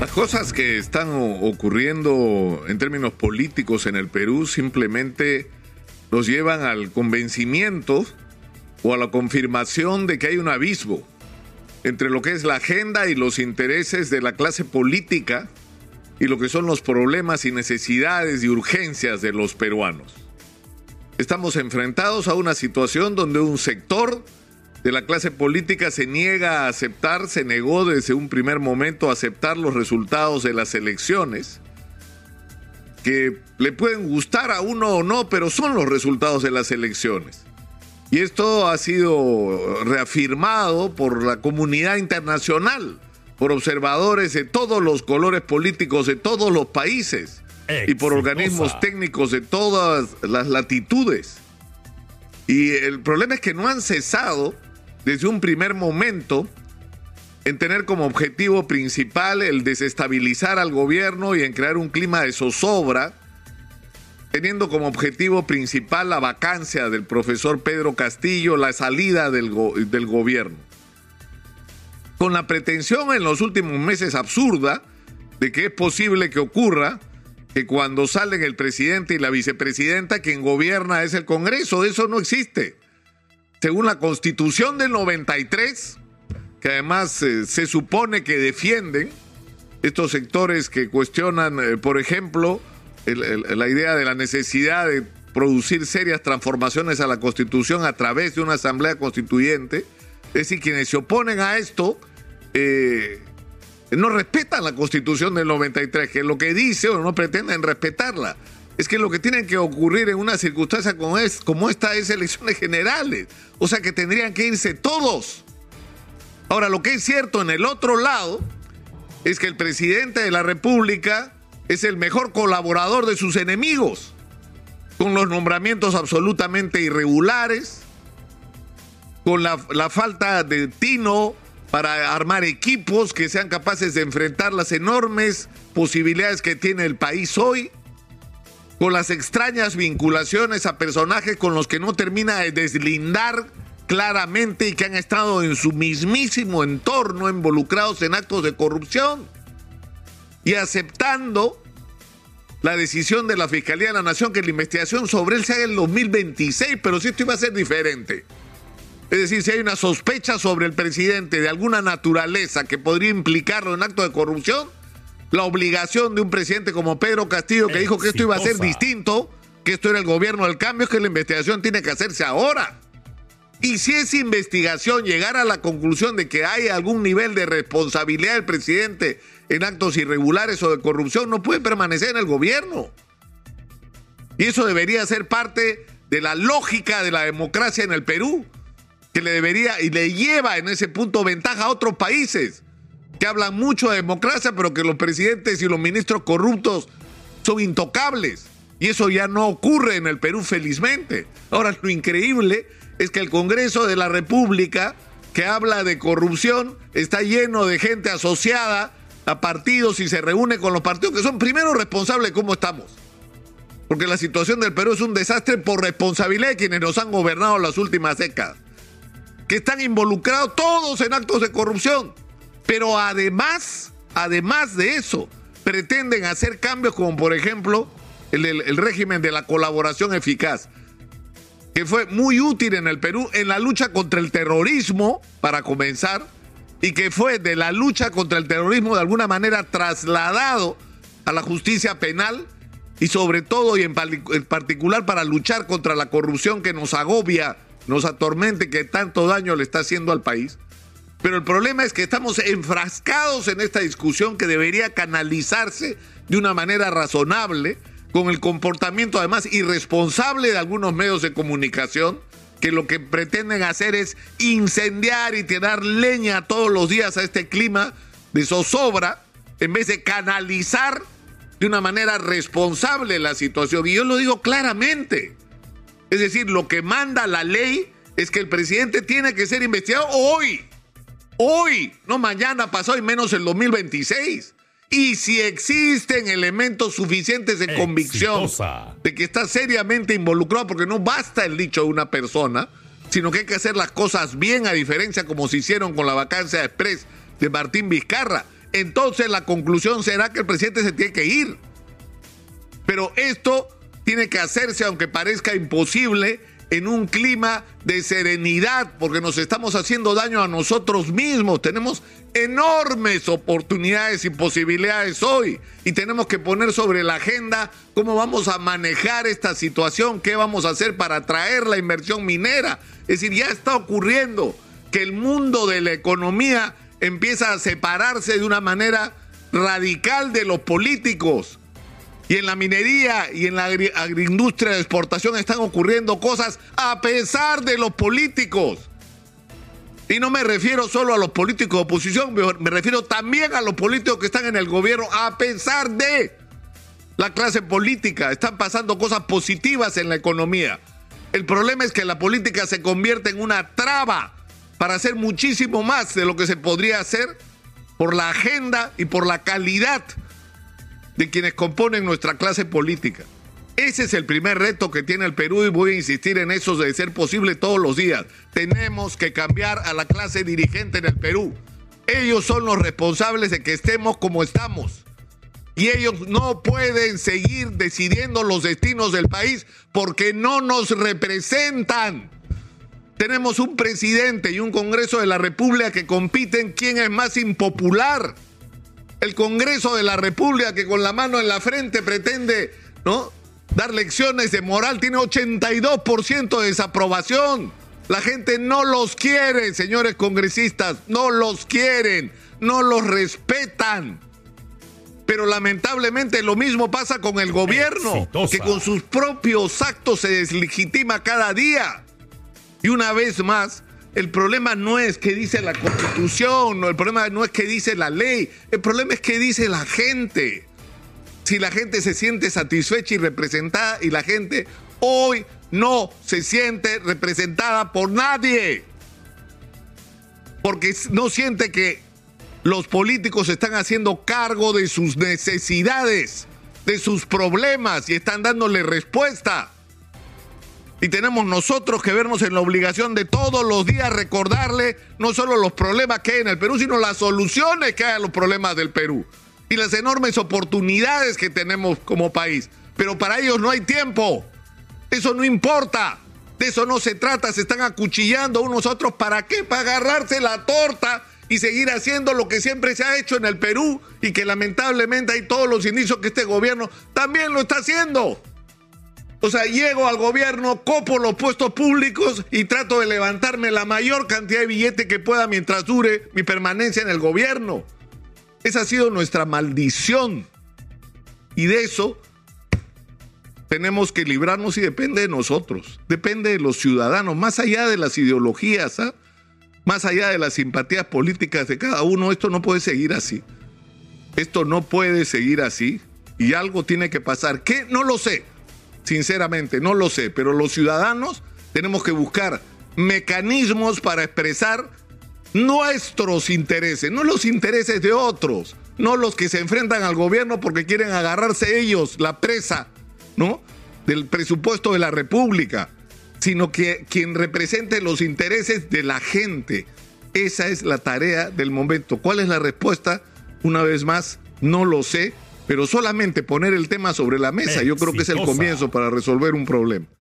Las cosas que están ocurriendo en términos políticos en el Perú simplemente nos llevan al convencimiento o a la confirmación de que hay un abismo entre lo que es la agenda y los intereses de la clase política y lo que son los problemas y necesidades y urgencias de los peruanos. Estamos enfrentados a una situación donde un sector de la clase política se niega a aceptar, se negó desde un primer momento a aceptar los resultados de las elecciones, que le pueden gustar a uno o no, pero son los resultados de las elecciones. Y esto ha sido reafirmado por la comunidad internacional, por observadores de todos los colores políticos de todos los países y por organismos técnicos de todas las latitudes. Y el problema es que no han cesado desde un primer momento en tener como objetivo principal el desestabilizar al gobierno y en crear un clima de zozobra teniendo como objetivo principal la vacancia del profesor Pedro Castillo, la salida del, del gobierno. Con la pretensión en los últimos meses absurda de que es posible que ocurra que cuando salen el presidente y la vicepresidenta, quien gobierna es el Congreso. Eso no existe. Según la Constitución del 93, que además eh, se supone que defienden estos sectores que cuestionan, eh, por ejemplo, la idea de la necesidad de producir serias transformaciones a la Constitución a través de una asamblea constituyente. Es decir, quienes se oponen a esto eh, no respetan la Constitución del 93, que lo que dice o no pretenden respetarla. Es que lo que tiene que ocurrir en una circunstancia como, es, como esta es elecciones generales. O sea que tendrían que irse todos. Ahora, lo que es cierto en el otro lado es que el presidente de la República es el mejor colaborador de sus enemigos, con los nombramientos absolutamente irregulares, con la, falta de tino para armar equipos que sean capaces de enfrentar las enormes posibilidades que tiene el país hoy, con las extrañas vinculaciones a personajes con los que no termina de deslindar claramente y que han estado en su mismísimo entorno involucrados en actos de corrupción y aceptando la decisión de la Fiscalía de la Nación que la investigación sobre él se haga en el 2026, pero si esto iba a ser diferente. Es decir, si hay una sospecha sobre el presidente de alguna naturaleza que podría implicarlo en acto de corrupción, la obligación de un presidente como Pedro Castillo, que dijo que esto iba a ser distinto, que esto era el gobierno del cambio, es que la investigación tiene que hacerse ahora. Y si esa investigación llegara a la conclusión de que hay algún nivel de responsabilidad del presidente en actos irregulares o de corrupción, no puede permanecer en el gobierno. Y eso debería ser parte de la lógica de la democracia en el Perú, que le debería y le lleva en ese punto ventaja a otros países que hablan mucho de democracia, pero que los presidentes y los ministros corruptos son intocables. Y eso ya no ocurre en el Perú, felizmente. Ahora, lo increíble es que el Congreso de la República, que habla de corrupción, está lleno de gente asociada a partidos y se reúne con los partidos que son primero responsables de cómo estamos. Porque la situación del Perú es un desastre por responsabilidad de quienes nos han gobernado las últimas décadas. Que están involucrados todos en actos de corrupción. Pero además, además de eso, pretenden hacer cambios como por ejemplo el, régimen de la colaboración eficaz que fue muy útil en el Perú en la lucha contra el terrorismo, para comenzar, y que fue de la lucha contra el terrorismo de alguna manera trasladado a la justicia penal y sobre todo y en, particular para luchar contra la corrupción que nos agobia, nos atormente, que tanto daño le está haciendo al país. Pero el problema es que estamos enfrascados en esta discusión que debería canalizarse de una manera razonable con el comportamiento además irresponsable de algunos medios de comunicación que lo que pretenden hacer es incendiar y tirar leña todos los días a este clima de zozobra en vez de canalizar de una manera responsable la situación. Y yo lo digo claramente. Es decir, lo que manda la ley es que el presidente tiene que ser investigado hoy. Hoy, no mañana, pasó y menos el 2026. Y si existen elementos suficientes de convicción de que está seriamente involucrado, porque no basta el dicho de una persona, sino que hay que hacer las cosas bien, a diferencia como se hicieron con la vacancia express de Martín Vizcarra. entonces la conclusión será que el presidente se tiene que ir. Pero esto tiene que hacerse, aunque parezca imposible, en un clima de serenidad, porque nos estamos haciendo daño a nosotros mismos. Tenemos enormes oportunidades y posibilidades hoy y tenemos que poner sobre la agenda cómo vamos a manejar esta situación, qué vamos a hacer para atraer la inversión minera. Es decir, ya está ocurriendo que el mundo de la economía empieza a separarse de una manera radical de los políticos. Y en la minería y en la agroindustria de exportación están ocurriendo cosas a pesar de los políticos. Y no me refiero solo a los políticos de oposición, me refiero también a los políticos que están en el gobierno a pesar de la clase política. Están pasando cosas positivas en la economía. El problema es que la política se convierte en una traba para hacer muchísimo más de lo que se podría hacer por la agenda y por la calidad de quienes componen nuestra clase política. Ese es el primer reto que tiene el Perú y voy a insistir en eso de ser posible todos los días. Tenemos que cambiar a la clase dirigente en el Perú. Ellos son los responsables de que estemos como estamos. Y ellos no pueden seguir decidiendo los destinos del país porque no nos representan. Tenemos un presidente y un Congreso de la República que compiten quién es más impopular el Congreso de la República que con la mano en la frente pretende, ¿no? Dar lecciones de moral tiene 82% de desaprobación. La gente no los quiere, señores congresistas, no los quieren, no los respetan. Pero lamentablemente lo mismo pasa con el gobierno, que con sus propios actos se deslegitima cada día. Y una vez más, el problema no es que dice la constitución, el problema no es que dice la ley, el problema es que dice la gente. Si la gente se siente satisfecha y representada y la gente hoy no se siente representada por nadie. Porque no siente que los políticos están haciendo cargo de sus necesidades, de sus problemas y están dándole respuesta. Y tenemos nosotros que vernos en la obligación de todos los días recordarle no solo los problemas que hay en el Perú, sino las soluciones que hay a los problemas del Perú. Y las enormes oportunidades que tenemos como país. Pero para ellos no hay tiempo. Eso no importa. De eso no se trata. Se están acuchillando unos otros. ¿Para qué? Para agarrarse la torta y seguir haciendo lo que siempre se ha hecho en el Perú y que lamentablemente hay todos los indicios que este gobierno también lo está haciendo. O sea, llego al gobierno, copo los puestos públicos y trato de levantarme la mayor cantidad de billete que pueda mientras dure mi permanencia en el gobierno. Esa ha sido nuestra maldición. Y de eso tenemos que librarnos y depende de nosotros, depende de los ciudadanos, más allá de las ideologías, ¿ah? más allá de las simpatías políticas de cada uno, esto no puede seguir así. Esto no puede seguir así y algo tiene que pasar. ¿Qué? No lo sé. Sinceramente, no lo sé, pero los ciudadanos tenemos que buscar mecanismos para expresar nuestros intereses, no los intereses de otros, no los que se enfrentan al gobierno porque quieren agarrarse ellos la presa, ¿no? Del presupuesto de la República, sino que quien represente los intereses de la gente. Esa es la tarea del momento. ¿Cuál es la respuesta? Una vez más, no lo sé, pero solamente poner el tema sobre la mesa, yo creo que es el comienzo para resolver un problema.